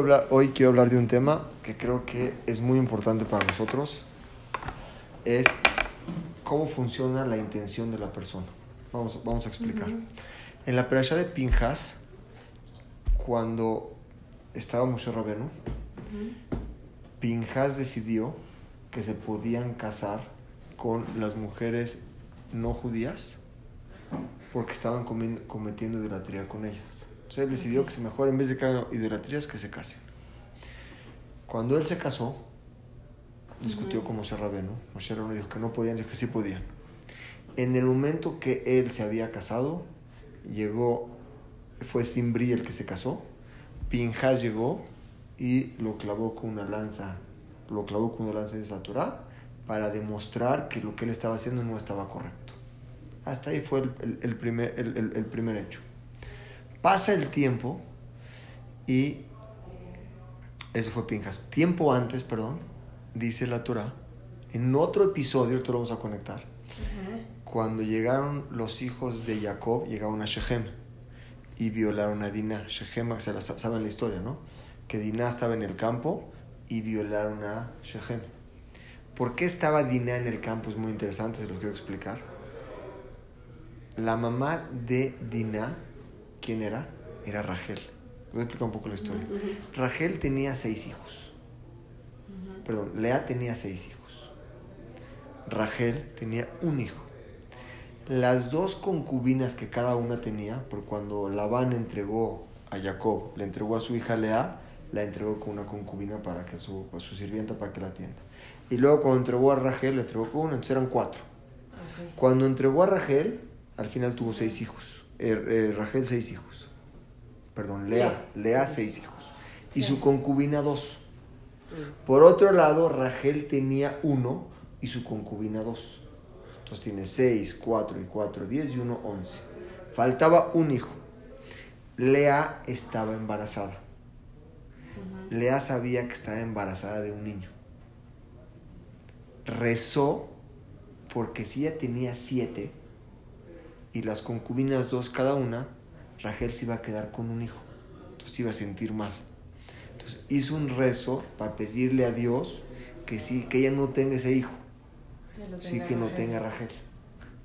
hablar, hoy quiero hablar de un tema que creo que es muy importante para nosotros. Es cómo funciona la intención de la persona. Vamos, vamos a explicar. En la perashá de Pinjas, cuando estaba Moshe Rabenu, Pinjas decidió que se podían casar con las mujeres no judías porque estaban cometiendo idolatría con ellas. Entonces él decidió que se mejor en vez de que hagan idolatrías que se casen. Cuando él se casó, discutió con Moshe Rabenu. Moshe Rabenu dijo que no podían, dijo que sí podían. En el momento que él se había casado, llegó, fue Simbri el que se casó, Pinjas llegó y lo clavó con una lanza, lo clavó con una lanza de Torah para demostrar que lo que él estaba haciendo no estaba correcto. Hasta ahí fue el, primer, el primer hecho. Pasa el tiempo y eso fue Pinjas. Tiempo antes, perdón, dice la Torah, en otro episodio, esto lo vamos a conectar, cuando llegaron los hijos de Jacob, llegaron a Shechem y violaron a Dinah. Shechem, se la, saben la historia, ¿no? Que Dinah estaba en el campo y violaron a Shechem. ¿Por qué estaba Dinah en el campo? Es muy interesante, se lo quiero explicar. La mamá de Dinah ¿Quién era? Era Rachel. Voy a explicar un poco la historia. Rachel tenía seis hijos. Perdón, Lea tenía seis hijos. Rachel tenía un hijo. Las dos concubinas que cada una tenía, por cuando Labán entregó a Jacob, le entregó a su hija Lea, la entregó con una concubina para que su, a su sirvienta para que la atienda. Y luego cuando entregó a Rachel, le entregó con una, entonces eran cuatro. Cuando entregó a Rachel, al final tuvo seis hijos. Er, eh, Rachel seis hijos. Perdón, Lea, Lea seis hijos. Y su concubina dos. Mm. Por otro lado, Rachel tenía uno y su concubina dos. Entonces tiene seis, cuatro y cuatro, diez y uno, once. Faltaba un hijo. Lea estaba embarazada. Lea sabía que estaba embarazada de un niño. Rezó porque si ella tenía siete, y las concubinas dos cada una, Rachel se iba a quedar con un hijo. Entonces iba a sentir mal. Entonces hizo un rezo para pedirle a Dios que sí, que ella no tenga ese hijo. Sí, que no tenga Rachel.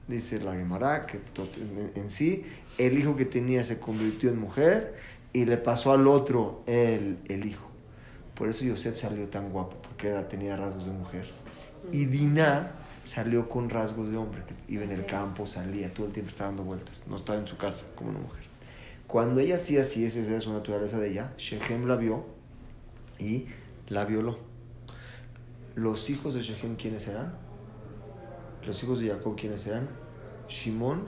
Dice la Gemara que en sí el hijo que tenía se convirtió en mujer y le pasó al otro el, el hijo. Por eso Yosef salió tan guapo, porque era, tenía rasgos de mujer. Y Dinah salió con rasgos de hombre, que iba en el campo, salía, todo el tiempo estaba dando vueltas, no estaba en su casa como una mujer. Cuando ella hacía así, esa era su naturaleza de ella, Shechem la vio y la violó. Los hijos de Shechem, ¿quiénes eran? Los hijos de Jacob, ¿quiénes eran? Shimón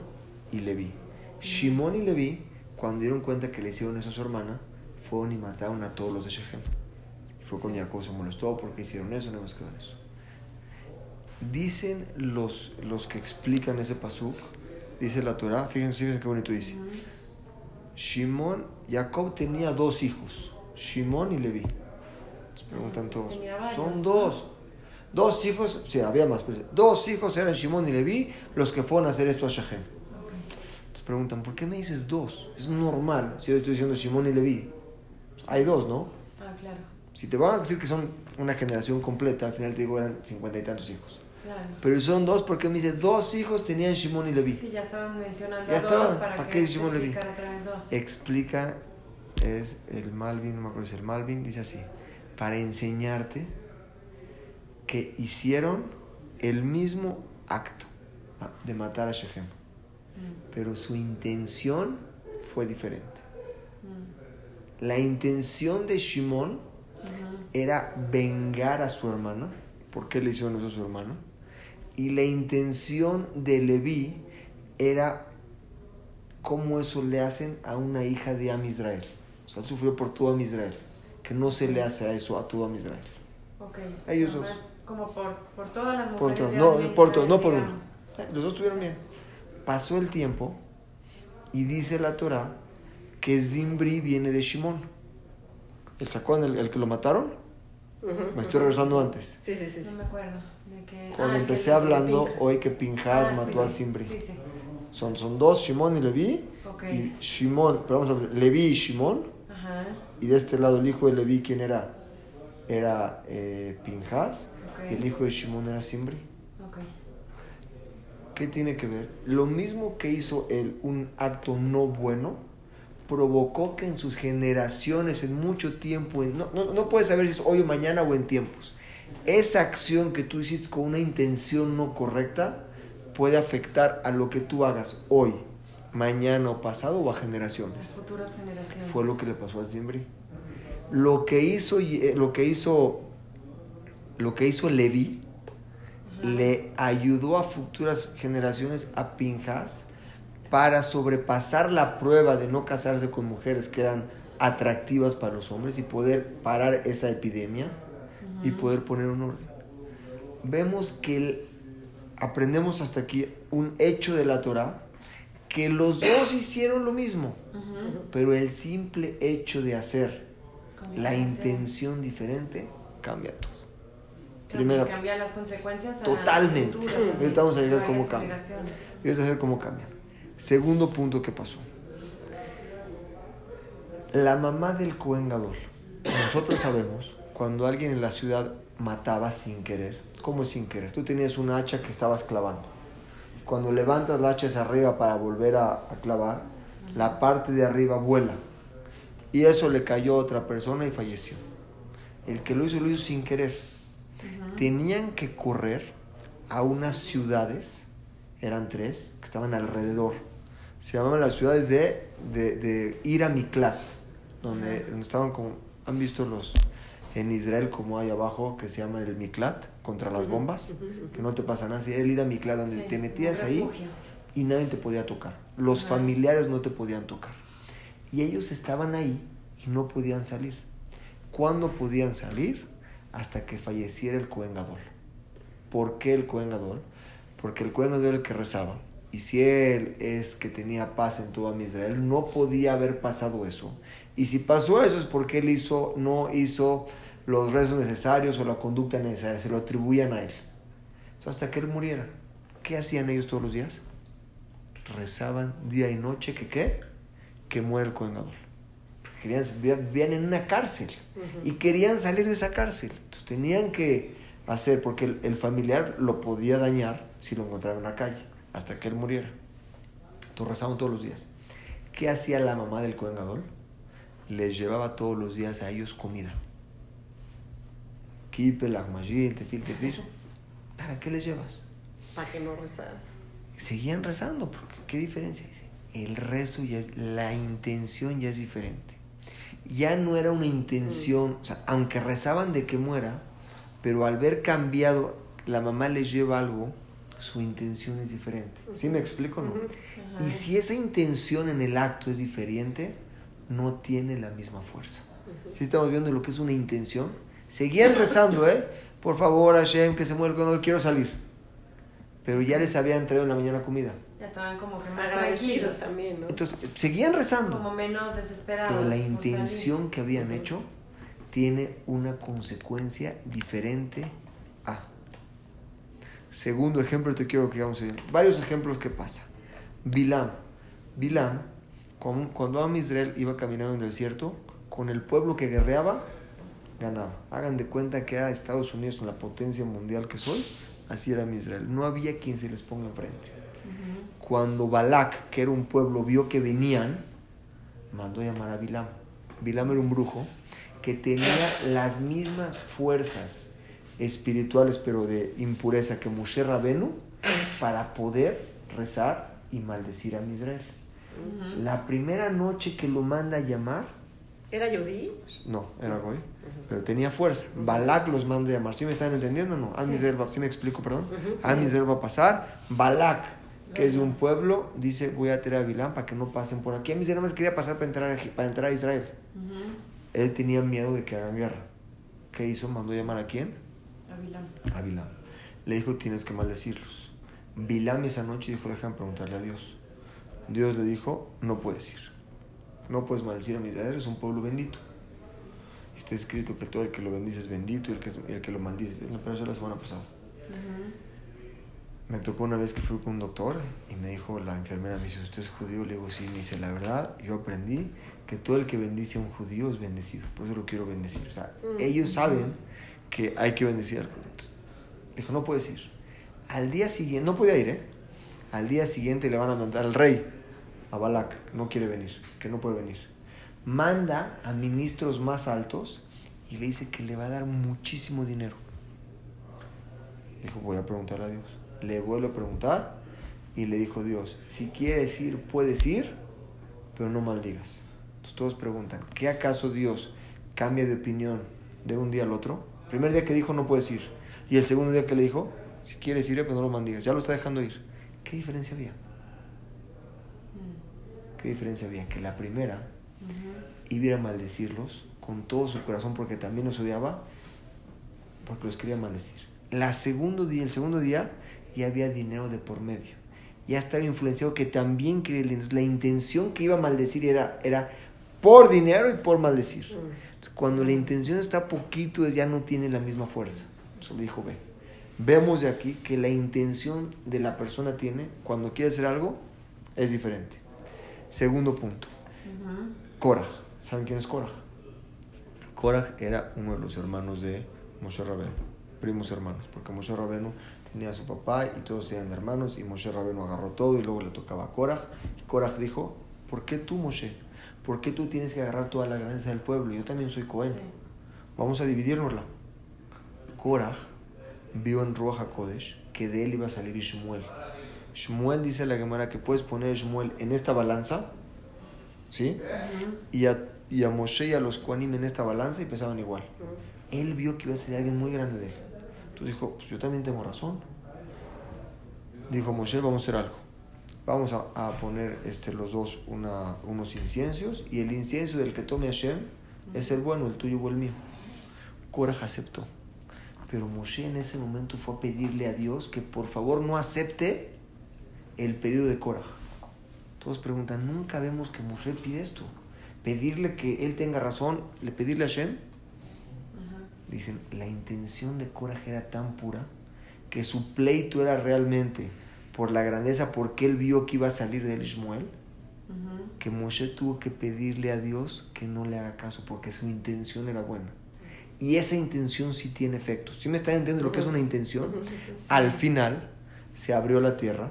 y Leví. Shimón y Leví, cuando dieron cuenta que le hicieron eso a su hermana, fueron y mataron a todos los de Shechem. Fue con Jacob, se molestó porque hicieron eso, no más que eso. Dicen los, los que explican ese pasuk, dice la Torah, fíjense, fíjense qué bonito dice. Shimón, Jacob tenía dos hijos, Shimón y Leví. Se preguntan todos, son dos. Dos hijos, sí, había más, pero dos hijos eran Shimón y Leví los que fueron a hacer esto a Shechem. Entonces preguntan, ¿por qué me dices dos? Es normal, si yo estoy diciendo Shimón y Leví. Hay dos, ¿no? Ah, claro. Si te van a decir que son una generación completa, al final te digo eran cincuenta y tantos hijos. Pero son dos porque me dice, dos hijos tenían Shimon y Levi Sí, ya estaban mencionando dos para, qué es Shimon y Levi Explica, es el Malvin, no me acuerdo si es el Malvin, dice así, para enseñarte que hicieron el mismo acto de matar a Shechem. Mm. Pero su intención fue diferente. Mm. La intención de Shimon era vengar a su hermano. ¿Por qué le hicieron eso a su hermano? Y la intención de Leví era cómo eso le hacen a una hija de Am Israel. O sea, sufrió por todo Am Israel. Que no se le hace a eso a todo Am Israel. Ok. Ellos dos. Como por, por todas las mujeres. Por no, por todos, no por uno. Los dos estuvieron bien. Pasó el tiempo y dice la Torah que Zimbri viene de Shimón. ¿El sacó el, el que lo mataron? Me estoy regresando antes. Sí, sí, sí. No me acuerdo. Cuando ah, empecé hablando hoy que Pinjas ah, mató a Simbri. Son, son dos, Shimon y Levi. Y Shimon, pero vamos a ver, Levi y Shimon. Y de este lado el hijo de Leví, ¿quién era? Era eh, Pinjas. Y el hijo de Shimón era Simbri. ¿Qué tiene que ver? Lo mismo que hizo él, un acto no bueno, provocó que en sus generaciones, en mucho tiempo, no, no, no puedes saber si es hoy o mañana o en tiempos, esa acción que tú hiciste con una intención no correcta puede afectar a lo que tú hagas hoy, mañana o pasado o a generaciones. futuras generaciones. Fue lo que le pasó a Zimbri. Lo que hizo, eh, lo que hizo, lo que hizo Levi le ayudó a futuras generaciones a Pinjas para sobrepasar la prueba de no casarse con mujeres que eran atractivas para los hombres y poder parar esa epidemia y poder poner un orden. Vemos que aprendemos hasta aquí un hecho de la Torah que los dos hicieron lo mismo, pero el simple hecho de hacer la intención diferente cambia todo. Primero, cambia las consecuencias. Totalmente. Ahorita vamos a ver cómo cambia. Ahorita a ver cómo cambia. Segundo punto que pasó. La mamá del Cohen Gadol. Nosotros sabemos cuando alguien en la ciudad mataba sin querer. ¿Cómo sin querer? Tú tenías un hacha que estabas clavando. Cuando levantas la hacha hacia arriba para volver a, clavar, la parte de arriba vuela. Y eso le cayó a otra persona y falleció. El que lo hizo, lo hizo sin querer. Tenían que correr a unas ciudades, eran tres, que estaban alrededor se llamaban las ciudades de, de, de Ira Miklat, donde, donde, estaban como, han visto los en Israel como hay abajo que se llama el Miklat, contra las bombas, que no te pasa nada, era el Ira Miklat, donde te metías ahí y nadie te podía tocar, los familiares no te podían tocar. Y ellos estaban ahí y no podían salir. ¿Cuándo podían salir? Hasta que falleciera el Cohen ¿Por qué el Cohen Porque el Cohen era el que rezaba y si él es que tenía paz en todo Israel, no podía haber pasado eso. Y si pasó eso es porque él hizo, no hizo los rezos necesarios o la conducta necesaria, se lo atribuían a él. hasta que él muriera. ¿Qué hacían ellos todos los días? Rezaban día y noche que qué? Que muere el coengador. Querían, vivían en una cárcel y querían salir de esa cárcel. Entonces tenían que hacer, porque el, el familiar lo podía dañar si lo encontraba en la calle hasta que él muriera. Entonces rezaban todos los días. ¿Qué hacía la mamá del Cohen Gadol? Les llevaba todos los días a ellos comida. Kipe, lagmajil, tefil, tefil. ¿Para qué les llevas? Para que no rezaran. Seguían rezando, porque ¿qué diferencia dice? El rezo ya es, la intención ya es diferente. Ya no era una intención, o sea, aunque rezaban de que muera, pero al ver cambiado, la mamá les lleva algo su intención es diferente. ¿Sí me explico no? Y si esa intención en el acto es diferente, no tiene la misma fuerza. Si estamos viendo lo que es una intención, seguían rezando, ¿eh? Por favor, Hashem, que se muera cuando quiero salir. Pero ya les habían traído en la mañana comida. Ya estaban como que más tranquilos también, ¿no? Entonces, seguían rezando. Como menos desesperados. Pero la intención que habían hecho tiene una consecuencia diferente a. Segundo ejemplo, te quiero que digamos varios ejemplos que pasa. Bilam. Bilam, cuando Am Israel iba caminando en el desierto, con el pueblo que guerreaba, ganaba. Hagan de cuenta que era Estados Unidos en la potencia mundial que soy, así era Israel. No había quien se les ponga enfrente. Cuando Balak, que era un pueblo, vio que venían, mandó llamar a Bilam. Bilam era un brujo que tenía las mismas fuerzas espirituales, pero de impureza que Moshe Rabenu, para poder rezar y maldecir a Israel. La primera noche que lo manda a llamar. ¿Era Yodí? No, era Goy. Pero tenía fuerza. Balak los manda a llamar. ¿Sí me están entendiendo o no? Sí. va, ¿sí me explico, perdón? Uh va a pasar. Balak, que es de un pueblo, dice: Voy a tirar a Bilán para que no pasen por aquí. A Israel más quería pasar para entrar, para entrar a Israel. Él tenía miedo de que hagan guerra. ¿Qué hizo? ¿Mandó a llamar a quién? A Bilam. Le dijo, tienes que maldecirlos. Bilam esa noche dijo, déjame preguntarle a Dios. Dios le dijo, no puedes ir. No puedes maldecir a mi Israel, es un pueblo bendito. Está escrito que todo el que lo bendice es bendito y el que, el que lo maldice. En la la semana pasada. Me tocó una vez que fui con un doctor y me dijo la enfermera, me dice, ¿usted es judío? Le digo, sí, me dice, la verdad, yo aprendí que todo el que bendice a un judío es bendecido, por eso lo quiero bendecir. O sea, Mm. ellos saben que hay que bendecir al judío. Entonces, dijo, no puedes ir. Al día siguiente, no podía ir, ¿eh? Al día siguiente le van a mandar al rey, a Balak, no quiere venir, que no puede venir. Manda a ministros más altos y le dice que le va a dar muchísimo dinero. Dijo, voy a preguntar a Dios. Le vuelve a preguntar y le dijo Dios, si quieres ir, puedes ir, pero no maldigas. Entonces todos preguntan, ¿qué acaso Dios cambia de opinión de un día al otro? Primer día que dijo, no puedes ir. Y el segundo día que le dijo, si quieres ir, pero no lo maldigas. Ya lo está dejando ir. ¿Qué diferencia había? ¿Qué diferencia había? Que la primera iba a maldecirlos con todo su corazón porque también los odiaba, porque los quería maldecir. La segundo día, el segundo día ya había dinero de por medio. Ya estaba influenciado que también quería el dinero. La intención que iba a maldecir era, era por dinero y por maldecir. Entonces, cuando la intención está poquito, ya no tiene la misma fuerza. Entonces le dijo, ve, vemos de aquí que la intención de la persona tiene, cuando quiere hacer algo, es diferente. Segundo punto, Korah. ¿Saben quién es Korah? Korah era uno de los hermanos de Moshe Rabenu, primos hermanos, porque Moshe Rabenu tenía a su papá y todos eran hermanos y Moshe Rabenu agarró todo y luego le tocaba a Korah. Korah dijo, ¿por qué tú Moshe? ¿Por qué tú tienes que agarrar toda la grandeza del pueblo? Yo también soy Cohen. Vamos a dividirnosla. Korah vio en Ruach HaKodesh que de él iba a salir Shmuel. Shmuel dice a la Gemara que puedes poner Shmuel en esta balanza, ¿sí? Y a, y a Moshe y a los Koanim en esta balanza y pesaban igual. Él vio que iba a salir alguien muy grande de él. Entonces dijo, pues yo también tengo razón. Dijo Moshe, vamos a hacer algo. Vamos a, a poner este, los dos una, unos inciensos y el incienso del que tome Hashem es el bueno, el tuyo o el mío. Korah aceptó. Pero Moshe en ese momento fue a pedirle a Dios que por favor no acepte el pedido de Korah. Todos preguntan, nunca vemos que Moshe pide esto. Pedirle que él tenga razón, le pedirle a Hashem. Dicen, la intención de Korah era tan pura que su pleito era realmente por la grandeza, porque él vio que iba a salir del Ishmael, que Moshe tuvo que pedirle a Dios que no le haga caso, porque su intención era buena. Y esa intención sí tiene efectos. ¿Sí me están entendiendo lo que es una intención? Al final se abrió la tierra,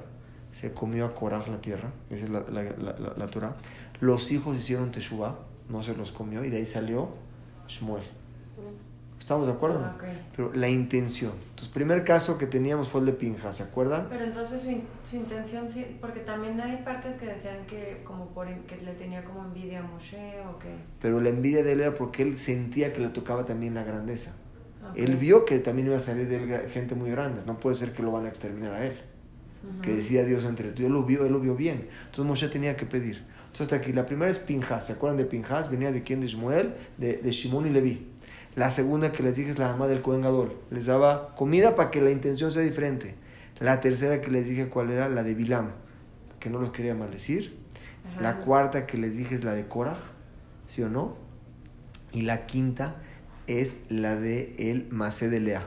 se comió a Korah la tierra, esa es la, la, la, la, la Torah. Los hijos hicieron Teshuvah, no se los comió, y de ahí salió Shmuel. ¿Estamos de acuerdo? Ah, ok. Pero la intención. Entonces, primer caso que teníamos fue el de Pinja, ¿se acuerdan? Pero entonces su, in- su intención sí, porque también hay partes que decían que como por que le tenía como envidia a Moshe o que... Pero la envidia de él era porque él sentía que le tocaba también la grandeza. Ok. Él vio que también iba a salir de él gente muy grande. No puede ser que lo van a exterminar a él. Ujú. Que decía Dios entre tú. Él lo vio, él lo vio bien. Entonces Moshe tenía que pedir. Entonces hasta aquí, la primera es Pinjas. ¿Se acuerdan de Pinjas? Venía de quién? De Ismael, de, de Shimón y Leví. La segunda que les dije es la mamá del Cohen Gadol. Les daba comida para que la intención sea diferente. La tercera que les dije cuál era, la de Bilam, que no los quería maldecir. Ajá. La cuarta que les dije es la de Korah, ¿sí o no? Y la quinta es la de el Masé de Lea.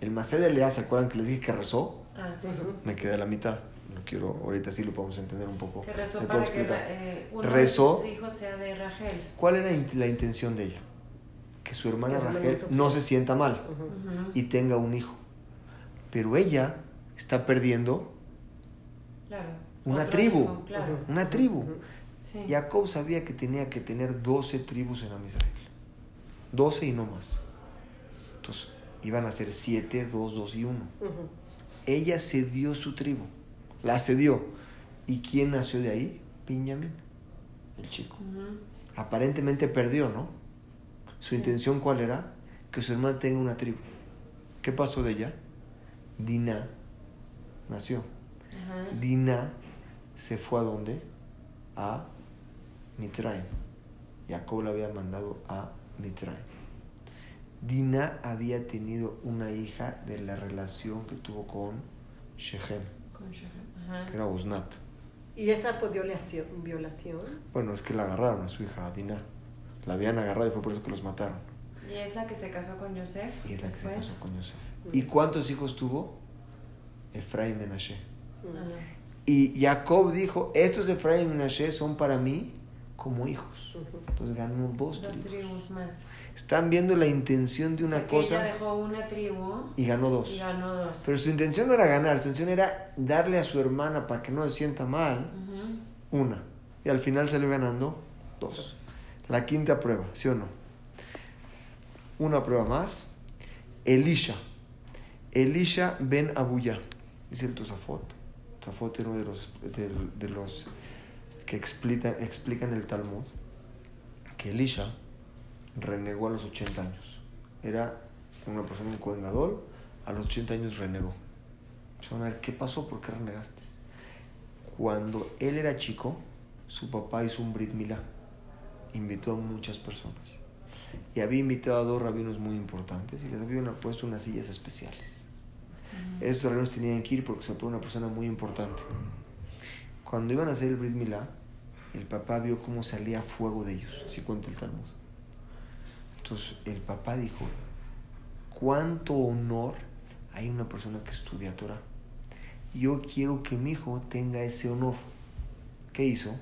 El Masé de Lea, ¿se acuerdan que les dije que rezó? Ah, sí. Me quedé a la mitad. No quiero, ahorita sí lo podemos entender un poco. Que rezó ¿Me para puedo que eh, uno Rezó. de sus hijos sea de Rachel. ¿Cuál era la intención de ella? Que su hermana Que Rachel no se sienta mal Ujú. Ujú. y tenga un hijo. Pero ella está perdiendo Claro. Una tribu. hijo, claro. Una tribu. Ujú. Sí. Jacob sabía que tenía que tener 12 tribus en Amisrael. 12 y no más. Entonces, iban a ser 7, 2, 2 y 1. Ujú. Ella cedió su tribu. La cedió. ¿Y quién nació de ahí? Benjamín, el chico. Ujú. Aparentemente perdió, ¿no? Su Sí. intención cuál era? Que su hermana tenga una tribu. ¿Qué pasó de ella? Dina nació. Ajá. Dina se fue a dónde? A Mitraim. Jacob la había mandado a Mitraim. Dina había tenido una hija de la relación que tuvo con Shechem, Con Shechem. Ajá. que era Osnat. ¿Y esa fue violación? violación? Bueno, es que la agarraron a su hija, a Dina. La habían agarrado y fue por eso que los mataron. Y es la que se casó con Yosef. Y es la que se casó con Yosef. ¿Y cuántos hijos tuvo? Efraín y Menashe. Y Jacob dijo, estos de Efraín y Menashe son para mí como hijos. Entonces ganó dos Dos tribus. tribus más. Están viendo la intención de O una sea, que Ella cosa dejó una tribu y ganó dos. y ganó dos. Pero su intención no era ganar, su intención era darle a su hermana para que no se sienta mal, una. Y al final salió ganando dos. La quinta prueba, ¿sí o no? Una prueba más. Elisha. Elisha ben Abuya. Dice el Tosafot. Tosafot era uno de los, de, de los que explican, explican el Talmud. Que Elisha renegó a los 80 años. Era una persona, un Kohen Gadol, a los 80 años renegó. A ver, ¿qué pasó? ¿Por qué renegaste? Cuando él era chico, su papá hizo un Brit Milá. Invitó a muchas personas. Y había invitado a dos rabinos muy importantes y les había una- puesto unas sillas especiales. Estos rabinos tenían que ir porque se fue una persona muy importante. Cuando iban a hacer el Brit Milá, el papá vio cómo salía fuego de ellos, así cuenta el Talmud. Entonces el papá dijo, ¿cuánto honor hay una persona que estudia Torah? Yo quiero que mi hijo tenga ese honor. ¿Qué hizo?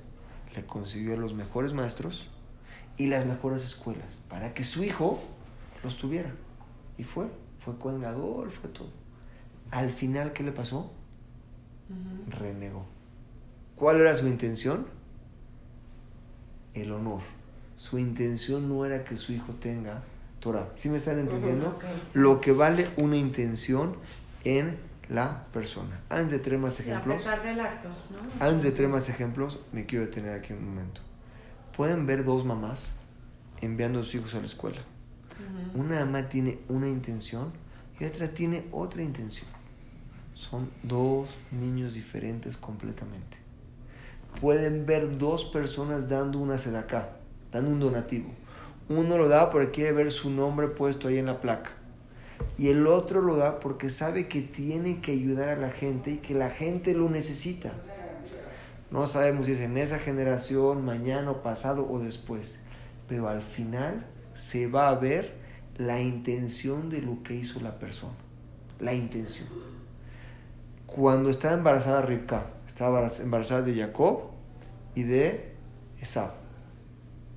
Le consiguió a los mejores maestros y las mejores escuelas para que su hijo los tuviera. Y fue, fue Cohen Gadol, fue todo. Al final, ¿qué le pasó? Renegó. ¿Cuál era su intención? El honor. Su intención no era que su hijo tenga Torah. ¿Sí me están entendiendo? Sí. Lo que vale una intención en la persona. Antes de traer más a ejemplos, pesar del acto, ¿no? antes de traer más ejemplos, me quiero detener aquí un momento. Pueden ver dos mamás enviando a sus hijos a la escuela. Una mamá tiene una intención y otra tiene otra intención. Son dos niños diferentes completamente. Pueden ver dos personas dando una sedacá, dando un donativo. Uno lo da porque quiere ver su nombre puesto ahí en la placa. Y el otro lo da porque sabe que tiene que ayudar a la gente y que la gente lo necesita. No sabemos si es en esa generación, mañana o pasado o después. Pero al final se va a ver la intención de lo que hizo la persona. La intención. Cuando estaba embarazada Ribka, estaba embarazada de Jacob y de Esab,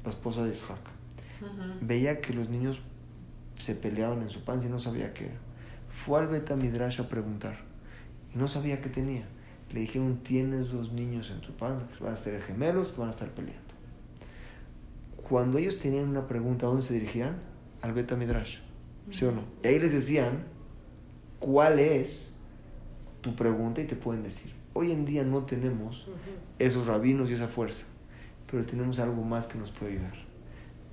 la esposa de Isaac. Veía que los niños se peleaban en su panza y no sabía qué era. Fue al Beta Midrash a preguntar y no sabía qué tenía. Le dijeron, tienes dos niños en tu panza que van a ser gemelos que van a estar peleando. Cuando ellos tenían una pregunta, ¿a dónde se dirigían? Al Beta Midrash, ¿sí o no? Y ahí les decían, ¿cuál es tu pregunta? Y te pueden decir. Hoy en día no tenemos esos rabinos y esa fuerza, pero tenemos algo más que nos puede ayudar.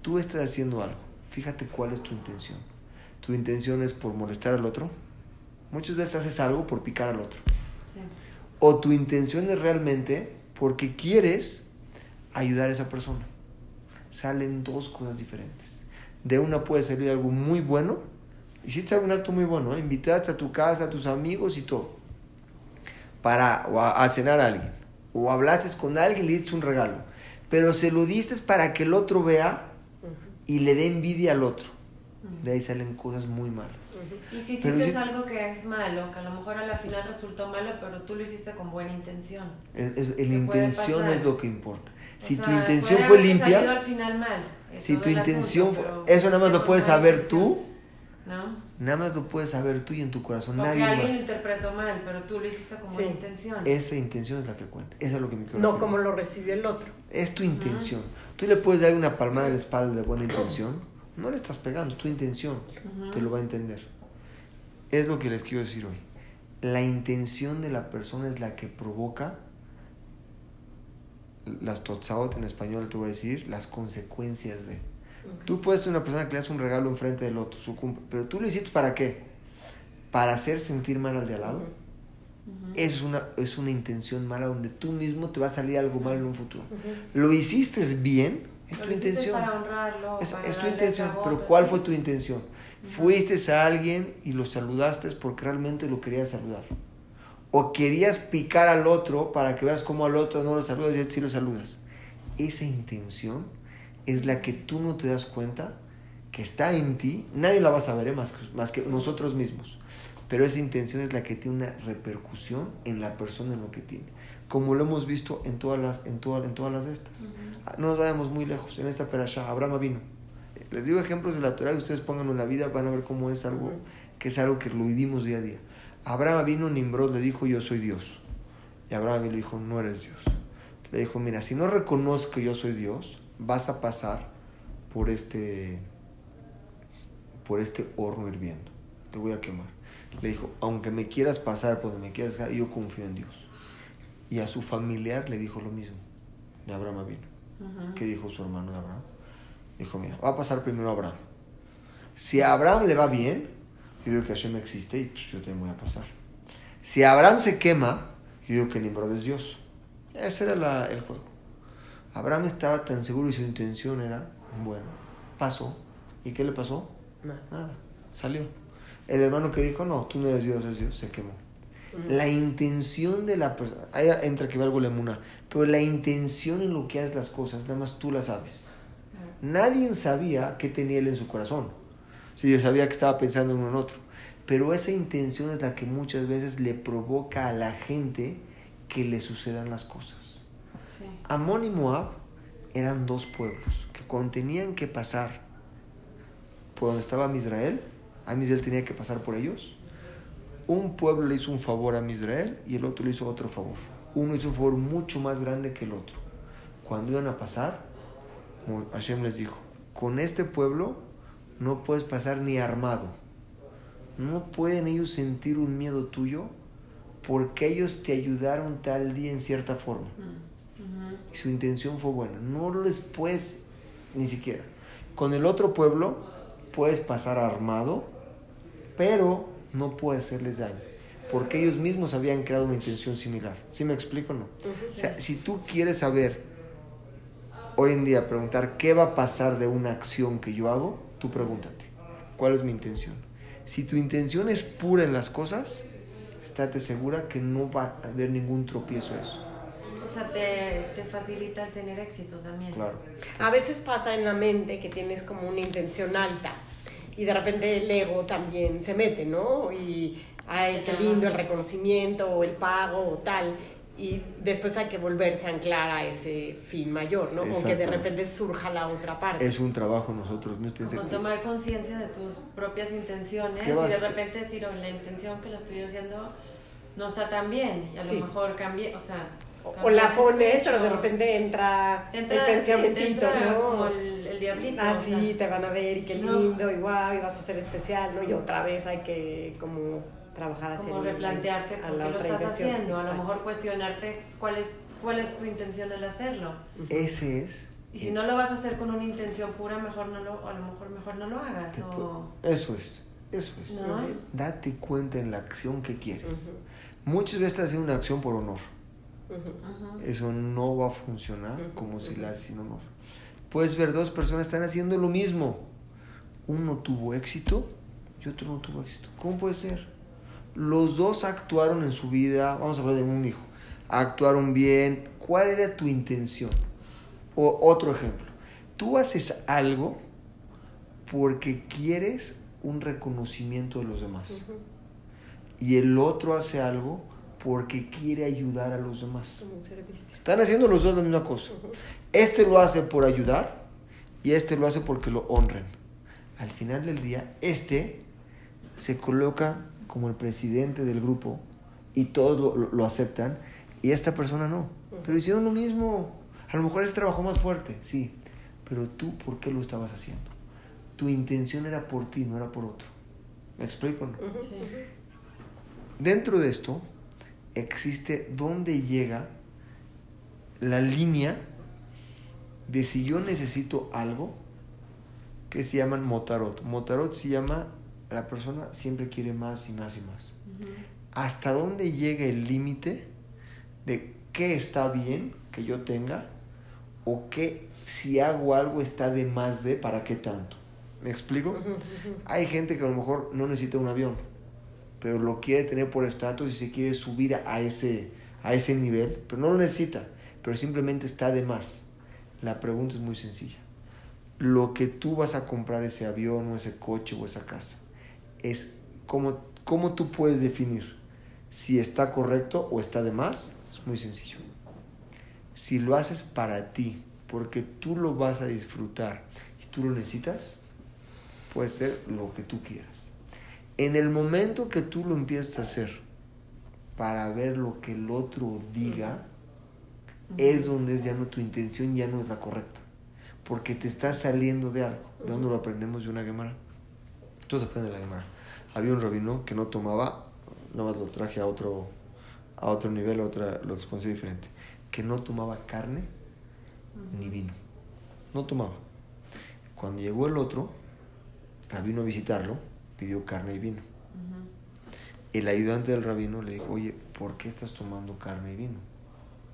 Tú estás haciendo algo, fíjate cuál es tu intención. ¿Tu intención es por molestar al otro? Muchas veces haces algo por picar al otro. O tu intención es realmente porque quieres ayudar a esa persona. Salen dos cosas diferentes. De una puede salir algo muy bueno. Hiciste algún acto muy bueno, ¿eh? invitaste a tu casa, a tus amigos y todo. Para o a, a cenar a alguien. O hablaste con alguien y le diste un regalo. Pero se lo diste para que el otro vea y le dé envidia al otro. De ahí salen cosas muy malas. Y si hiciste si- algo que es malo, que a lo mejor a la final resultó malo, pero tú lo hiciste con buena intención. Es- es- ¿Qué la intención es lo que importa. O Si sea, tu intención puede fue limpia, salido al final mal. es Si tu intención asunto, fue... Eso nada más lo puedes saber tú. ¿No? Nada más lo puedes saber tú y en tu corazón. O que Nadie alguien lo más. interpretó mal, pero tú lo hiciste con buena Sí. intención. Esa intención es la que cuenta. Eso es lo que me quiero No como lo recibió el otro. Es tu intención. Tú le puedes dar una palmada en la espalda de buena intención. No le estás pegando, tu intención. Te lo va a entender. Es lo que les quiero decir hoy. La intención de la persona es la que provoca las totzaot en español, te voy a decir, las consecuencias de. Tú puedes ser una persona que le hace un regalo enfrente del otro, su cumple, pero tú lo hiciste para qué? Para hacer sentir mal al de al lado. Es una, es una intención mala donde tú mismo te va a salir algo malo en un futuro. Lo hiciste bien, es Lo tu intención. para honrarlo, Es, para es tu intención, pero ¿cuál fue tu intención? Fuiste a alguien y lo saludaste porque realmente lo querías saludar. O querías picar al otro para que veas cómo al otro no lo saludas y a sí lo saludas. Esa intención es la que tú no te das cuenta que está en ti, nadie la va a saber ¿eh? más, más que nosotros mismos. Pero esa intención es la que tiene una repercusión en la persona en lo que tiene. Como lo hemos visto en todas las, en todas, en todas las estas. No nos vayamos muy lejos. En esta perashá, Abraham vino. Les digo ejemplos de la Torah que ustedes pongan en la vida, van a ver cómo es algo que es algo que lo vivimos día a día. Abraham vino, Nimrod le dijo, yo soy Dios. Y Abraham le dijo, no eres Dios. Le dijo, mira, si no reconozco que yo soy Dios, vas a pasar por este, por este horno hirviendo. Te voy a quemar. Le dijo, aunque me quieras pasar por donde me quieras dejar, yo confío en Dios. Y a su familiar le dijo lo mismo. De Abraham vino. ¿Qué dijo su hermano de Abraham? Dijo, mira, va a pasar primero Abraham. Si a Abraham le va bien, yo digo que Hashem existe y pues, yo también voy a pasar. Si Abraham se quema, yo digo que Nimrod es Dios. Ese era la- el juego. Abraham estaba tan seguro y su intención era, bueno, pasó. ¿Y qué le pasó? Nada. Nada, salió. El hermano que dijo, no, tú no eres Dios, es Dios, se quemó. La intención de la persona, ahí entra que ve algo lemuna, pero la intención en lo que haces las cosas, nada más tú la sabes. Nadie sabía qué tenía él en su corazón. Sí, yo sabía que estaba pensando en uno en otro. Pero esa intención es la que muchas veces le provoca a la gente que le sucedan las cosas. Sí. Amón y Moab eran dos pueblos que cuando tenían que pasar por donde estaba Misrael, a Misrael tenía que pasar por ellos. Un pueblo le hizo un favor a Misrael y el otro le hizo otro favor. Uno hizo un favor mucho más grande que el otro. Cuando iban a pasar, Hashem les dijo, con este pueblo no puedes pasar ni armado. No pueden ellos sentir un miedo tuyo porque ellos te ayudaron tal día en cierta forma. Y su intención fue buena. No les puedes ni siquiera. Con el otro pueblo puedes pasar armado, pero no puedes hacerles daño. Porque ellos mismos habían creado una intención similar. ¿Sí me explico o no? O sea, si tú quieres saber hoy en día, preguntar qué va a pasar de una acción que yo hago, tú pregúntate, ¿cuál es mi intención? Si tu intención es pura en las cosas, estate segura que no va a haber ningún tropiezo a eso. O sea, te, te facilita el tener éxito también. Claro. A veces pasa en la mente que tienes como una intención alta y de repente el ego también se mete, ¿no? Y, ay, qué lindo el reconocimiento o el pago o tal. Y después hay que volverse a anclar a ese fin mayor, ¿no? Como que de repente surja la otra parte. Es un trabajo nosotros. ¿no? Tienes Como tomar conciencia de tus propias intenciones ¿Qué y de repente decir, oh, la intención que lo estoy haciendo no está tan bien. Y a lo Sí. mejor cambié, o sea... O- la el pones, pero de repente entra, Entra, el sí, pensamentito, entra ¿no? como el, el diablito. Ah, o sí, sea, te van a ver y qué No. lindo, y guau, y vas a ser especial, ¿no? Y otra vez hay que como trabajar hacia como el- replantearte a por la qué lo otra estás intención. haciendo, a lo mejor cuestionarte cuál es, cuál es tu intención al hacerlo. Ese es. Y si no lo vas a hacer con una intención pura, mejor no lo, a lo mejor mejor no lo hagas. O, Eso es. Eso es. ¿no? Date cuenta en la acción que quieres. Muchas veces estás haciendo una acción por honor. Eso no va a funcionar como si la sin honor. Puedes ver dos personas están haciendo lo mismo. Uno tuvo éxito y otro no tuvo éxito. ¿Cómo puede ser? Los dos actuaron en su vida, vamos a hablar de un hijo, actuaron bien. ¿Cuál era tu intención? O otro ejemplo, tú haces algo porque quieres un reconocimiento de los demás y el otro hace algo porque quiere ayudar a los demás. Como un servicio. Están haciendo los dos la misma cosa. Este lo hace por ayudar y este lo hace porque lo honren. Al final del día, este se coloca como el presidente del grupo y todos lo, lo- lo aceptan y esta persona no. Pero hicieron lo mismo. A lo mejor ese trabajó más fuerte, sí. Pero tú, ¿por qué lo estabas haciendo? Tu intención era por ti, no era por otro. ¿Me explico? no? Sí. Dentro de esto existe dónde llega la línea de si yo necesito algo que se llaman motarot. Motarot se llama la persona siempre quiere más y más y más. ¿Hasta dónde llega el límite de qué está bien que yo tenga o qué si hago algo está de más de para qué tanto? ¿Me explico? Hay gente que a lo mejor no necesita un avión, pero lo quiere tener por estatus y se quiere subir a ese, a ese nivel, pero no lo necesita, pero simplemente está de más. La pregunta es muy sencilla. lo que tú vas a comprar ese avión o ese coche o esa casa. Es cómo, cómo tú puedes definir si está correcto o está de más. Es muy sencillo. Si lo haces para ti, porque tú lo vas a disfrutar y tú lo necesitas, puede ser lo que tú quieras. En el momento que tú lo empiezas a hacer para ver lo que el otro diga, es donde es ya no tu intención, ya no es la correcta. Porque te estás saliendo de algo. ¿De dónde lo aprendemos de una Gemara? Entonces aprende la Gemara. Había un rabino que no tomaba, nada más lo traje a otro, a otro nivel, otra, lo expuse diferente, que no tomaba carne ni vino. No tomaba. Cuando llegó el otro, rabino a visitarlo, pidió carne y vino. El ayudante del rabino le dijo, oye, ¿por qué estás tomando carne y vino?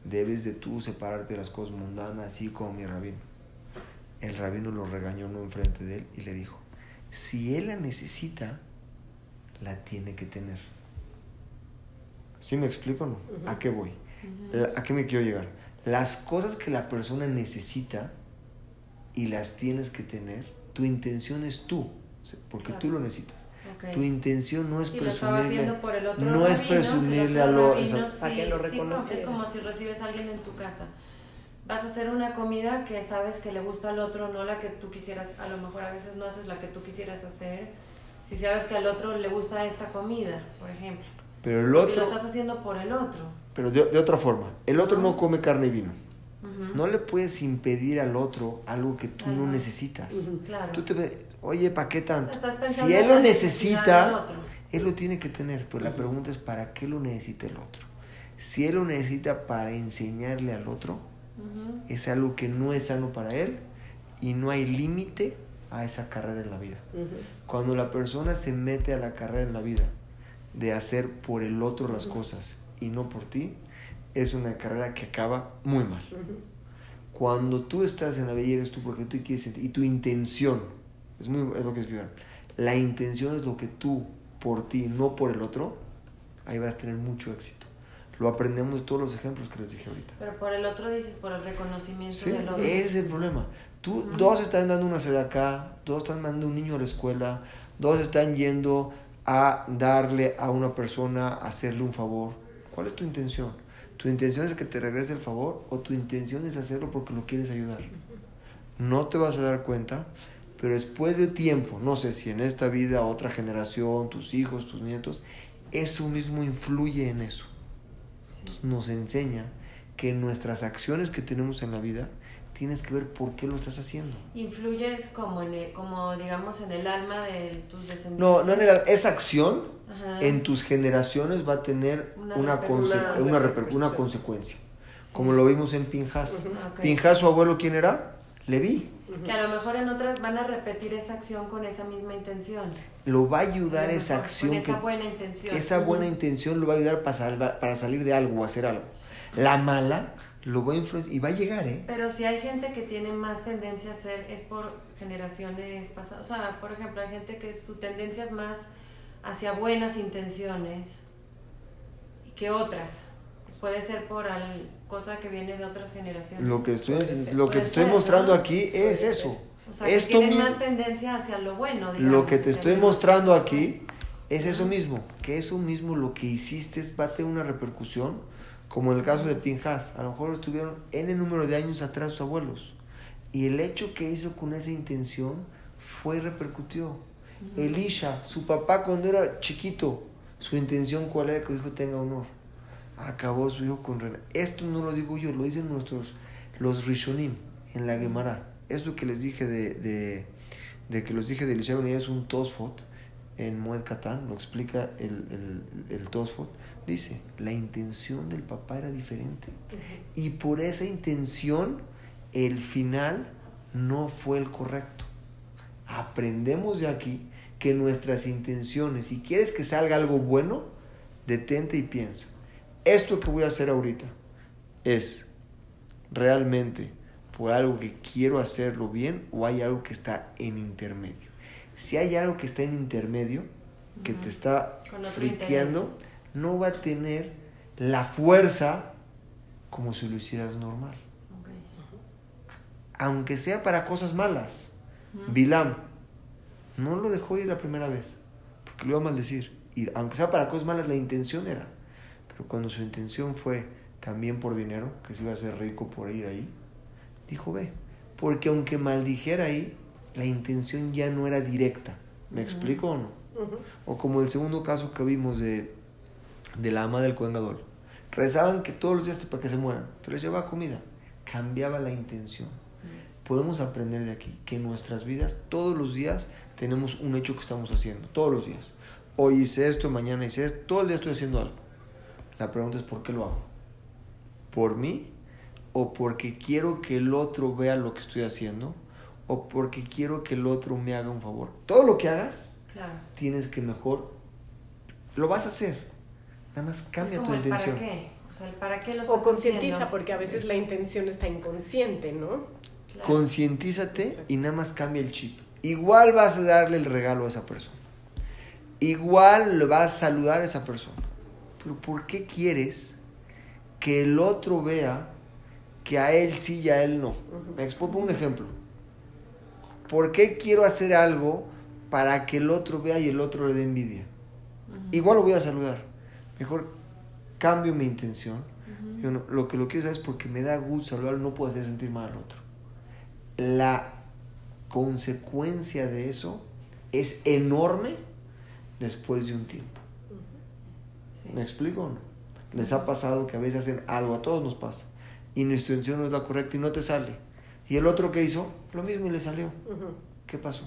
Debes de tú separarte de las cosas mundanas, así como mi rabino. El rabino lo regañó no enfrente de él y le dijo, si él la necesita, la tiene que tener. ¿Sí me explico o no? ¿A qué voy? ¿A qué me quiero llegar? Las cosas que la persona necesita y las tienes que tener, tu intención es tú, porque tú lo necesitas. Tu intención no es presumirle. no es presumirle a lo, para que lo reconozca. es como si recibes a alguien en tu casa. Vas a hacer una comida que sabes que le gusta al otro, no la que tú quisieras. A lo mejor a veces no haces la que tú quisieras hacer. Si sabes que al otro le gusta esta comida, por ejemplo. Pero el otro. Y lo estás haciendo por el otro. Pero de, de otra forma. El otro no come carne y vino. No le puedes impedir al otro algo que tú no necesitas. claro. Tú te oye, ¿para qué tanto? si él lo necesita, él lo tiene que tener. Pero la pregunta es, ¿para qué lo necesita el otro? Si él lo necesita para enseñarle al otro, es algo que no es sano para él y no hay límite a esa carrera en la vida. Cuando la persona se mete a la carrera en la vida de hacer por el otro las cosas y no por ti, es una carrera que acaba muy mal. Cuando tú estás en la vida eres tú porque tú quieres y tu intención es, muy, es lo que es La intención es lo que tú, por ti, no por el otro, ahí vas a tener mucho éxito. Lo aprendemos de todos los ejemplos que les dije ahorita. Pero por el otro dices, por el reconocimiento del otro. Ese es el problema. Tú, dos están dando una sede acá, dos están mandando un niño a la escuela, dos están yendo a darle a una persona, hacerle un favor. ¿Cuál es tu intención? ¿Tu intención es que te regrese el favor o tu intención es hacerlo porque lo quieres ayudar? No te vas a dar cuenta pero después de tiempo, no sé si en esta vida, otra generación, tus hijos, tus nietos, eso mismo influye en eso. nos enseña que nuestras acciones que tenemos en la vida tienes que ver por qué lo estás haciendo. Influyes como, en como digamos, en el alma de tus descendientes. No, no el Esa acción en tus generaciones va a tener una, una, consecuencia. Como lo vimos en Pinjas. Pinjas, su abuelo, ¿quién era? Leví. Que a lo mejor en otras van a repetir esa acción con esa misma intención. Lo va a ayudar esa acción. Con esa buena intención. Esa buena intención lo va a ayudar para, para salir de algo o hacer algo. La mala lo va a influenciar y va a llegar, ¿eh? Pero si hay gente que tiene más tendencia a hacer, es por generaciones pasadas. O sea, por ejemplo, hay gente que su tendencia es más hacia buenas intenciones que otras. Puede ser por al, cosa que viene de otras generaciones. Lo que estoy, lo que estoy mostrando aquí es eso. O sea, Esto que más tendencia hacia lo bueno. lo que te estoy mostrando aquí es eso mismo, que eso mismo lo que hiciste va a tener una repercusión, como en el caso de Pinjas. A lo mejor estuvieron N número de años atrás sus abuelos. Y el hecho que hizo con esa intención fue y repercutió. Elisha, su papá cuando era chiquito, su intención cuál era que su hijo tenga honor acabó su hijo con René. Esto no lo digo yo, lo dicen nuestros, los Rishonim en la Gemara. Esto que les dije de, de, de que los dije de Eliseo es un Tosfot en Moed Katan, lo explica el, el, el, Tosfot. Dice, la intención del papá era diferente. Y por esa intención, el final no fue el correcto. Aprendemos de aquí que nuestras intenciones, si quieres que salga algo bueno, detente y piensa esto que voy a hacer ahorita es realmente por algo que quiero hacerlo bien o hay algo que está en intermedio. Si hay algo que está en intermedio, que te está friqueando, no va a tener la fuerza como si lo hicieras normal. Aunque sea para cosas malas. Bilam no lo dejó ir la primera vez, porque lo iba a maldecir. Y aunque sea para cosas malas, la intención era. Pero cuando su intención fue también por dinero, que se iba a hacer rico por ir ahí, dijo, ve, porque aunque maldijera ahí, la intención ya no era directa. ¿Me explico o no? O como el segundo caso que vimos de, de la ama del Coengador. Rezaban que todos los días para que se mueran, pero les llevaba comida. Cambiaba la intención. Podemos aprender de aquí que en nuestras vidas todos los días tenemos un hecho que estamos haciendo, todos los días. Hoy hice esto, mañana hice esto, todo el día estoy haciendo algo. La pregunta es ¿por qué lo hago? ¿Por mí? ¿O porque quiero que el otro vea lo que estoy haciendo? ¿O porque quiero que el otro me haga un favor? Todo lo que hagas, tienes que mejor... Lo vas a hacer. Nada más cambia tu intención. ¿Para qué? O sea, ¿para qué lo O concientiza, porque a veces la intención está inconsciente, ¿no? Concientízate y nada más cambia el chip. Igual vas a darle el regalo a esa persona. Igual vas a saludar a esa persona. Pero ¿por qué quieres que el otro vea que a él sí y a él no? Me expongo un ejemplo. ¿Por qué quiero hacer algo para que el otro vea y el otro le dé envidia? Igual lo voy a saludar. Mejor cambio mi intención. lo que lo quiero saber es porque me da gusto saludarlo, no puedo hacer sentir mal al otro. La consecuencia de eso es enorme después de un tiempo. ¿Me explico o no? Les ha pasado que a veces hacen algo, a todos nos pasa, y nuestra intención no es la correcta y no te sale. Y el otro que hizo, lo mismo y le salió. ¿Qué pasó?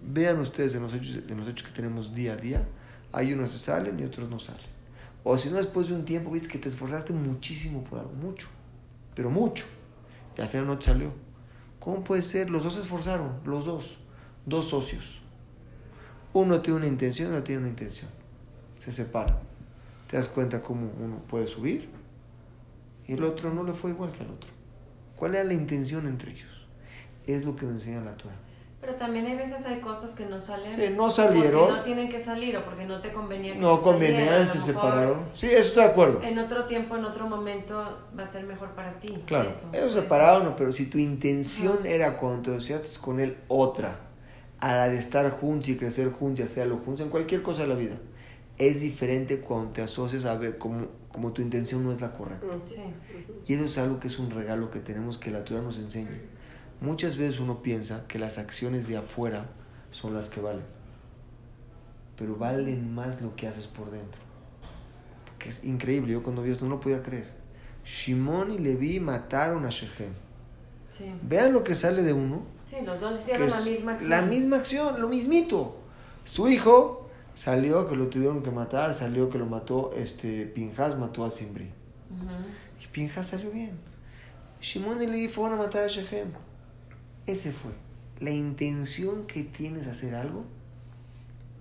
Vean ustedes en los, hechos, en los hechos que tenemos día a día, hay unos que salen y otros no salen. O si no, después de un tiempo, viste que te esforzaste muchísimo por algo, mucho, pero mucho, y al final no te salió. ¿Cómo puede ser? Los dos se esforzaron, los dos, dos socios. Uno tiene una intención, otro tiene una intención. Se separan. Te das cuenta cómo uno puede subir y el otro no le fue igual que al otro. ¿Cuál era la intención entre ellos? Es lo que nos enseña la Torah. Pero también hay veces hay cosas que no salen. Que no salieron. Porque no tienen que salir o porque no te convenía que No convenía, se separaron. Sí, eso estoy de acuerdo. En otro tiempo, en otro momento, va a ser mejor para ti. Claro. ellos se separaron, pero si tu intención era cuando te asociaste con él otra, a la de estar juntos y crecer juntos y hacerlo juntos en cualquier cosa de la vida, es diferente cuando te asocias a ver como, como tu intención no es la correcta. Sí. Y eso es algo que es un regalo que tenemos que la Torah nos enseña. Muchas veces uno piensa que las acciones de afuera son las que valen, pero valen más lo que haces por dentro. Porque es increíble, yo cuando vi esto no lo podía creer. Shimon y Levi mataron a Shechem. Sí. Vean lo que sale de uno. Sí, los dos hicieron la misma acción. La misma acción, lo mismito. Su hijo salió que lo tuvieron que matar, salió que lo mató, este, Pinjas mató a Simbri. Y Pinjas salió bien. Shimon y Levi fueron a matar a Shechem. Ese fue. La intención que tienes hacer algo,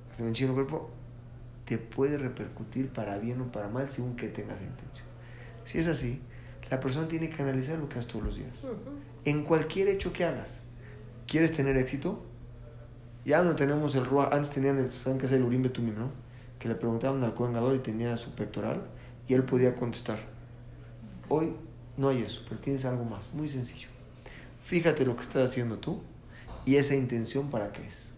hasta me el cuerpo, te puede repercutir para bien o para mal según que tengas la intención. Si es así, la persona tiene que analizar lo que haces todos los días. En cualquier hecho que hagas. ¿Quieres tener éxito? Ya no tenemos el Ruach. Antes tenían el, ¿saben qué es el Urim Betumim, no? Que le preguntaban al Cohen y tenía su pectoral y él podía contestar. Hoy no hay eso, pero tienes algo más, muy sencillo. Fíjate lo que estás haciendo tú y esa intención para qué es.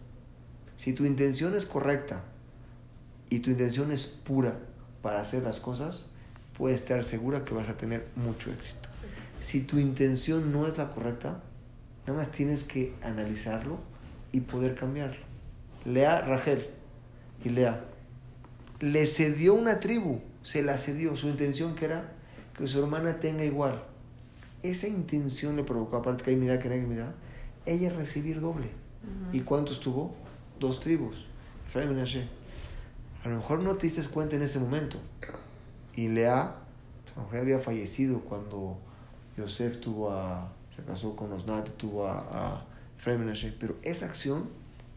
Si tu intención es correcta y tu intención es pura para hacer las cosas, puedes estar segura que vas a tener mucho éxito. Si tu intención no es la correcta, nada más tienes que analizarlo y poder cambiarlo. Lea Rachel y Lea. Le cedió una tribu, se la cedió, su intención que era que su hermana tenga igual esa intención le provocó, aparte que hay mirada, que hay mirada, ella recibir doble. ¿Y cuántos tuvo? Dos tribus, Efraín A lo mejor no te diste cuenta en ese momento. Y Lea, pues, a lo mejor había fallecido cuando Yosef tuvo a, se casó con Osnat, tuvo a, Pero esa acción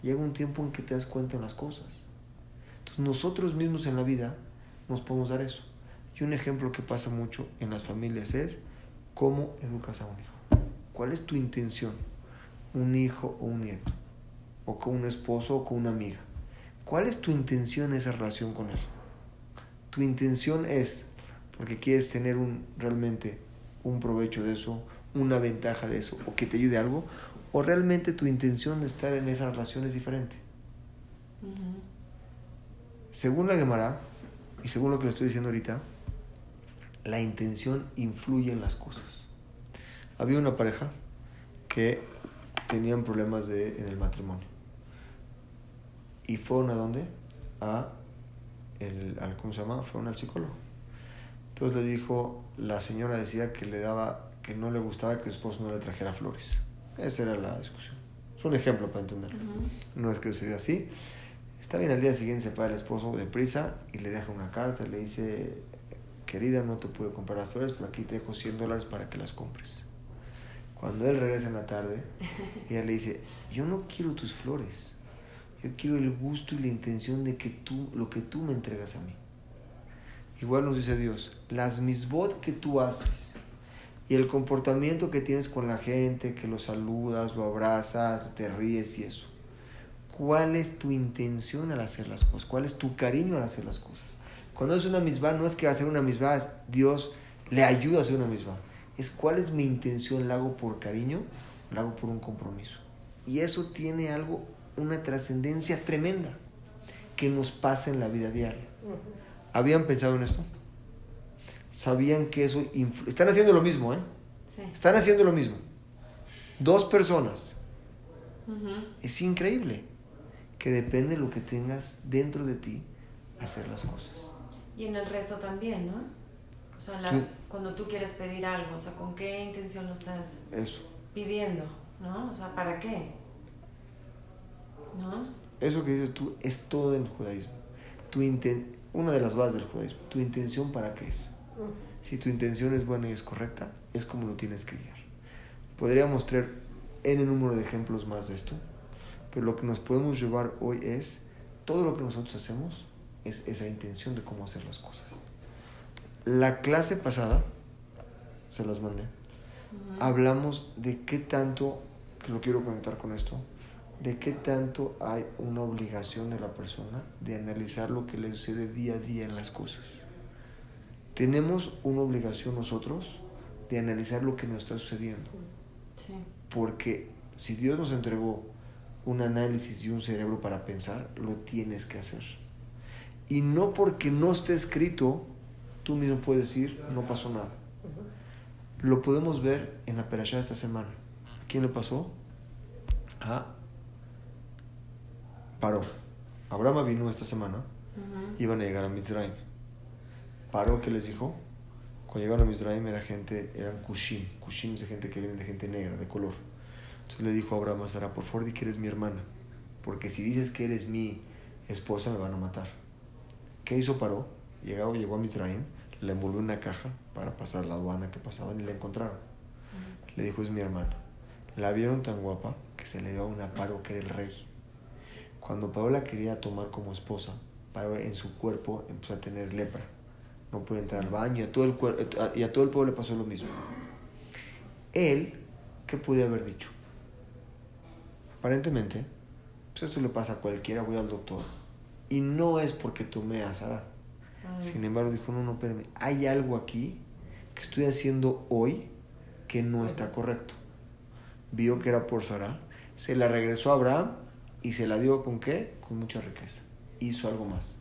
llega un tiempo en que te das cuenta de las cosas. Entonces nosotros mismos en la vida nos podemos dar eso. Y un ejemplo que pasa mucho en las familias es ¿Cómo educas a un hijo? ¿Cuál es tu intención? ¿Un hijo o un nieto? ¿O con un esposo o con una amiga? ¿Cuál es tu intención en esa relación con él? Tu intención es porque quieres tener un, realmente un provecho de eso, una ventaja de eso, o que te ayude algo, o realmente tu intención de estar en esa relación es diferente. Ujú. Según la Gemara, y según lo que le estoy diciendo ahorita, la intención influye en las cosas. Había una pareja que tenían problemas de, en el matrimonio. ¿Y fueron a dónde? A el, al, ¿cómo se llama? Fueron al psicólogo. Entonces le dijo, la señora decía que le daba, que no le gustaba que su esposo no le trajera flores. Esa era la discusión. Es un ejemplo para entenderlo. No es que sucedió así. Está bien, al día siguiente se para el esposo deprisa y le deja una carta. Le dice, querida, no te puedo comprar las flores, pero aquí te dejo 100 dólares para que las compres. Cuando él regresa en la tarde, ella le dice, yo no quiero tus flores. Yo quiero el gusto y la intención de que tú, lo que tú me entregas a mí. Igual nos dice Dios, las misbot que tú haces y el comportamiento que tienes con la gente, que lo saludas, lo abrazas, te ríes y eso. ¿Cuál es tu intención al hacer las cosas? ¿Cuál es tu cariño al hacer las cosas? Cuando es una misma, no es que hacer una misma, Dios le ayuda a hacer una misma. Es cuál es mi intención, la hago por cariño, la hago por un compromiso. Y eso tiene algo, una trascendencia tremenda que nos pasa en la vida diaria. ¿Habían pensado en esto? ¿Sabían que eso influ- Están haciendo lo mismo, ¿eh? Sí. Están haciendo lo mismo. Dos personas. Es increíble que depende de lo que tengas dentro de ti hacer las cosas. Y en el resto también, ¿no? O sea, la- cuando tú quieres pedir algo, o sea, ¿con qué intención lo estás Eso. pidiendo? ¿No? O sea, ¿para qué? ¿No? Eso que dices tú es todo en el judaísmo. Tu inten- una de las bases del judaísmo. ¿Tu intención para qué es? Si tu intención es buena y es correcta, es como lo tienes que guiar. Podríamos traer N número de ejemplos más de esto, pero lo que nos podemos llevar hoy es todo lo que nosotros hacemos es esa intención de cómo hacer las cosas. La clase pasada, se las mandé, hablamos de qué tanto, que lo quiero conectar con esto, de qué tanto hay una obligación de la persona de analizar lo que le sucede día a día en las cosas. Tenemos una obligación nosotros de analizar lo que nos está sucediendo, Sí. porque si Dios nos entregó un análisis y un cerebro para pensar, lo tienes que hacer. Y no porque no esté escrito, tú mismo puedes decir, no pasó nada. Lo podemos ver en la perashá de esta semana. ¿A quién le pasó? A Paró. Abraham vino esta semana, Ujú. iban a llegar a Mizraim. Paró, ¿qué les dijo? Cuando llegaron a Mizraim era gente, eran Kushim. Kushim es de gente que viene de gente negra, de color. Entonces le dijo a Abraham a Sara, por favor di que eres mi hermana, porque si dices que eres mi esposa me van a matar. ¿Qué hizo Paró? Llegó, llegó a Mizraim, le envolvió en una caja para pasar la aduana que pasaban y la encontraron. Le dijo, es mi hermana. La vieron tan guapa que se le dio a una Paro que era el rey. Cuando Paro la quería tomar como esposa, Paro en su cuerpo empezó a tener lepra. No puede entrar al baño y a todo el, cuer- y a todo el pueblo le pasó lo mismo. Él, ¿qué podía haber dicho? Aparentemente, pues esto le pasa a cualquiera, voy al doctor. Y no es porque tomé a Sara. Ah. Sin embargo, dijo, no, no, espérame, hay algo aquí que estoy haciendo hoy que no está correcto. Vio que era por Sara, se la regresó a Abraham y se la dio con qué? Con mucha riqueza. Hizo algo más.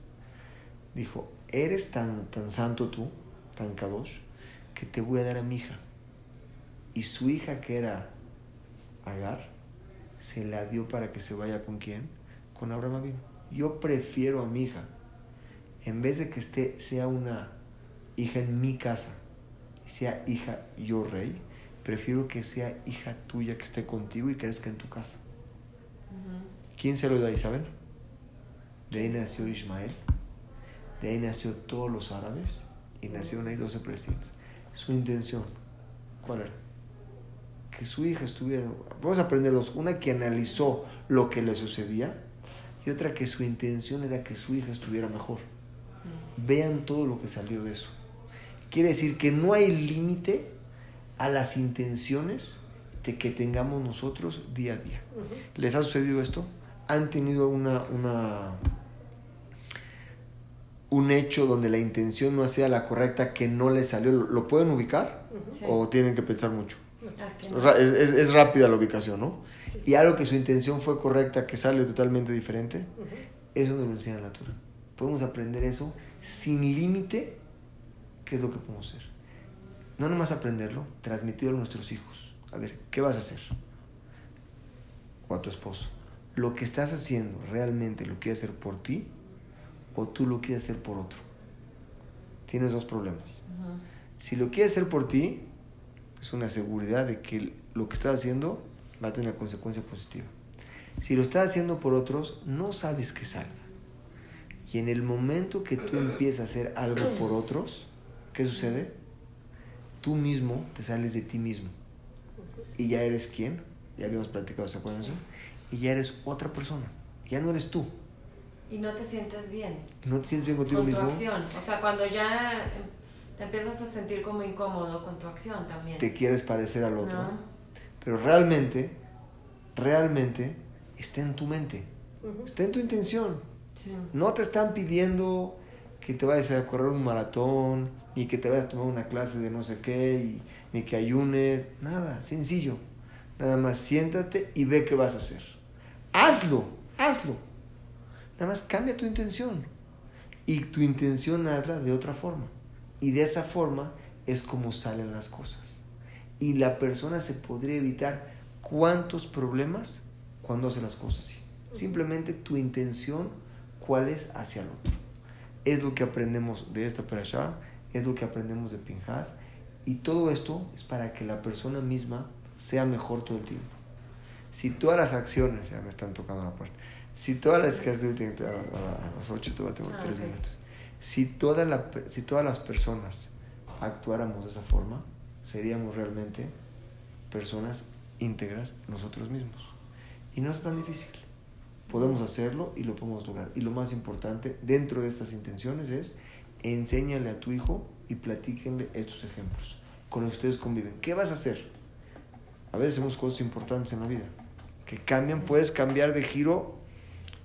Dijo, eres tan, tan santo tú, tan kadosh, que te voy a dar a mi hija. Y su hija, que era Agar, se la dio para que se vaya con quién? Con Abraham Avinu. Yo prefiero a mi hija en vez de que esté, sea una hija en mi casa, sea hija yo rey, prefiero que sea hija tuya que esté contigo y crezca en tu casa. ¿Quién se lo da ahí, saben? De ahí nació Ismael, de ahí nació todos los árabes y nacieron ahí 12 presidentes. Su intención, ¿cuál era? Que su hija estuviera... Vamos a aprender dos. Una que analizó lo que le sucedía y otra que su intención era que su hija estuviera mejor. Vean todo lo que salió de eso. Quiere decir que no hay límite a las intenciones de que tengamos nosotros día a día. ¿Les ha sucedido esto? ¿Han tenido una, una, un hecho donde la intención no sea la correcta que no les salió? ¿Lo, lo pueden ubicar? Sí. ¿O tienen que pensar mucho? Ah, que Es, es- es rápida la ubicación, ¿no? y algo que su intención fue correcta, que sale totalmente diferente, eso nos lo enseña la naturaleza. Podemos aprender eso sin límite, que es lo que podemos hacer. No nomás aprenderlo, transmitirlo a nuestros hijos. A ver, ¿qué vas a hacer? O a tu esposo. ¿Lo que estás haciendo realmente lo quieres hacer por ti o tú lo quieres hacer por otro? Tienes dos problemas. Si lo quieres hacer por ti, es una seguridad de que lo que estás haciendo va a tener una consecuencia positiva. Si lo estás haciendo por otros, no sabes que salga. Y en el momento que tú empiezas a hacer algo por otros, ¿qué sucede? Tú mismo te sales de ti mismo. Y ya eres quién? Ya habíamos platicado, ¿se acuerdan eso? Y ya eres otra persona. Ya no eres tú. Y no te sientes bien. No te sientes bien contigo con mismo. tu acción. O sea, cuando ya te empiezas a sentir como incómodo con tu acción también. Te quieres parecer al otro. ¿No? Pero realmente, realmente está en tu mente. Está en tu intención. Sí. No te están pidiendo que te vayas a correr un maratón, ni que te vayas a tomar una clase de no sé qué, y- ni que ayunes, nada, sencillo. Nada más siéntate y ve qué vas a hacer. Hazlo, hazlo. Nada más cambia tu intención. Y tu intención hazla de otra forma. Y de esa forma es como salen las cosas. Y la persona se podría evitar cuántos problemas cuando hace las cosas así. Simplemente tu intención, cuál es hacia el otro. Es lo que aprendemos de esta parasha, es lo que aprendemos de Pinhas. Y todo esto es para que la persona misma sea mejor todo el tiempo. Si todas las acciones, ya me están tocando la parte, si todas las que a las 8 te va a tener Ah, 3 ok. minutos. Si, toda la si todas las personas actuáramos de esa forma, seríamos realmente personas íntegras nosotros mismos. Y no es tan difícil. Podemos hacerlo y lo podemos lograr. Y lo más importante dentro de estas intenciones es enséñale a tu hijo y platíquenle estos ejemplos con los que ustedes conviven. ¿Qué vas a hacer? A veces hacemos cosas importantes en la vida que cambian, puedes cambiar de giro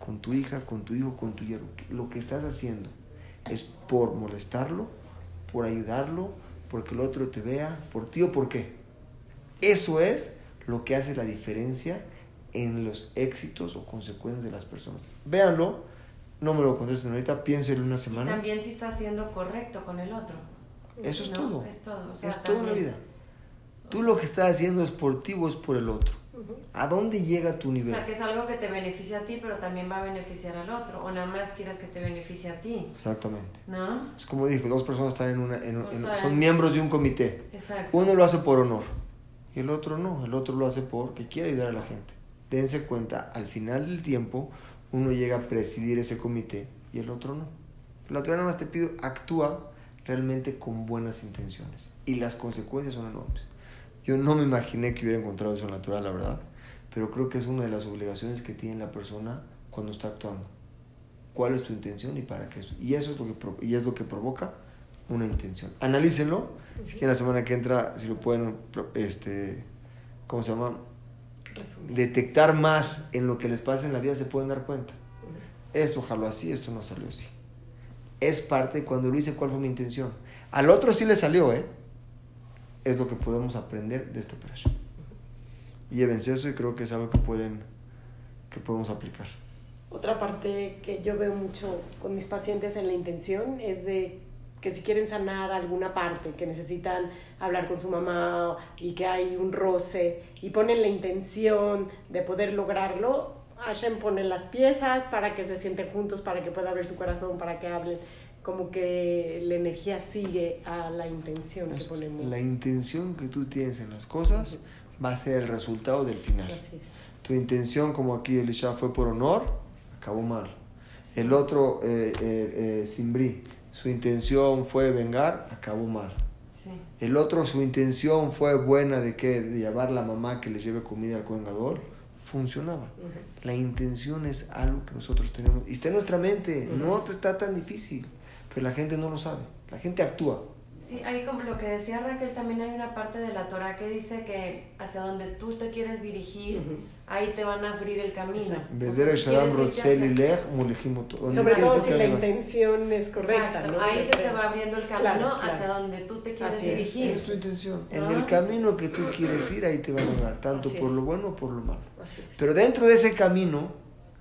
con tu hija, con tu hijo, con tu yerno. Lo que estás haciendo es por molestarlo, por ayudarlo, porque el otro te vea, por ti o por qué. Eso es lo que hace la diferencia en los éxitos o consecuencias de las personas. Véanlo, no me lo contesten ahorita, piénsenlo una Y semana. también si estás siendo correcto con el otro. Eso es ¿no? todo. Es todo. o sea, es toda la también. vida. Tú lo que estás haciendo es por ti o es por el otro. ¿A dónde llega tu O nivel? sea, que es algo que te beneficia a ti, pero también va a beneficiar al otro. O nada más quieres que te beneficie a ti. Exactamente. ¿No? Es como dije, dos personas están en una, en- O en- sea, son miembros de un comité. Exacto. Uno lo hace por honor y el otro no. El otro lo hace porque quiere ayudar a la gente. Dense cuenta, al final del tiempo, uno llega a presidir ese comité y el otro no. La otra nada más te pido, actúa realmente con buenas intenciones y las consecuencias son enormes. Yo no me imaginé que hubiera encontrado eso natural, la verdad, pero creo que es una de las obligaciones que tiene la persona cuando está actuando. ¿Cuál es tu intención y para qué? Y eso es lo que, y es lo que provoca una intención. Analícenlo. Si quieren la semana que entra, si lo pueden, este, ¿cómo se llama? Resumir. Detectar más en lo que les pasa en la vida, se pueden dar cuenta. Esto jaló así, esto no salió así. Es parte, cuando lo hice, ¿cuál fue mi intención? Al otro sí le salió, ¿eh? Es lo que podemos aprender de esta operación. Llévense eso y creo que es algo que pueden, que podemos aplicar. Otra parte que yo veo mucho con mis pacientes en la intención es de que si quieren sanar alguna parte, que necesitan hablar con su mamá y que hay un roce y ponen la intención de poder lograrlo, Hashem pone las piezas para que se sienten juntos, para que pueda ver su corazón, para que hablen, como que la energía sigue a la intención que Eso ponemos. La intención que tú tienes en las cosas va a ser el resultado del final. Así es. Tu intención, como aquí Elisha, fue por honor, acabó mal. El otro, eh, eh, eh, Simbrí, su intención fue vengar, acabó mal. Sí. El otro, su intención fue buena de que de llevar la mamá que le lleve comida al congador, funcionaba. La intención es algo que nosotros tenemos y está en nuestra mente, no te está tan difícil, pero la gente no lo sabe. La gente actúa, Sí, hay como lo que decía Raquel, también hay una parte de la Torah que dice que hacia donde tú te quieres dirigir, Ujú. ahí te van a abrir el camino. Entonces. Donde Sobre todo si la intención es correcta, Exacto, ¿no? ahí se te creo. va abriendo el camino Claro, claro. hacia donde tú te quieres Así es. dirigir. Es tu intención. En Ah, el camino que tú quieres ir, ahí te van a llevar, tanto Así por es. lo bueno o por lo malo. Es. Pero dentro de ese camino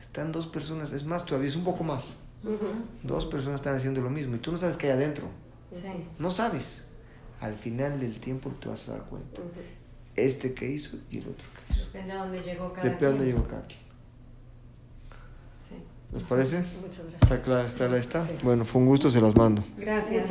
están dos personas, es más, todavía es un poco más. Dos personas están haciendo lo mismo y tú no sabes qué hay adentro. Sí. No sabes. Al final del tiempo te vas a dar cuenta. Este que hizo y el otro que hizo. Depende a dónde llegó cada Depende de dónde quien. llegó cada quien. Sí. ¿Les parece? Muchas gracias. ¿Está clara? ¿Está la esta? Sí. Bueno, fue un gusto, se las mando. Gracias.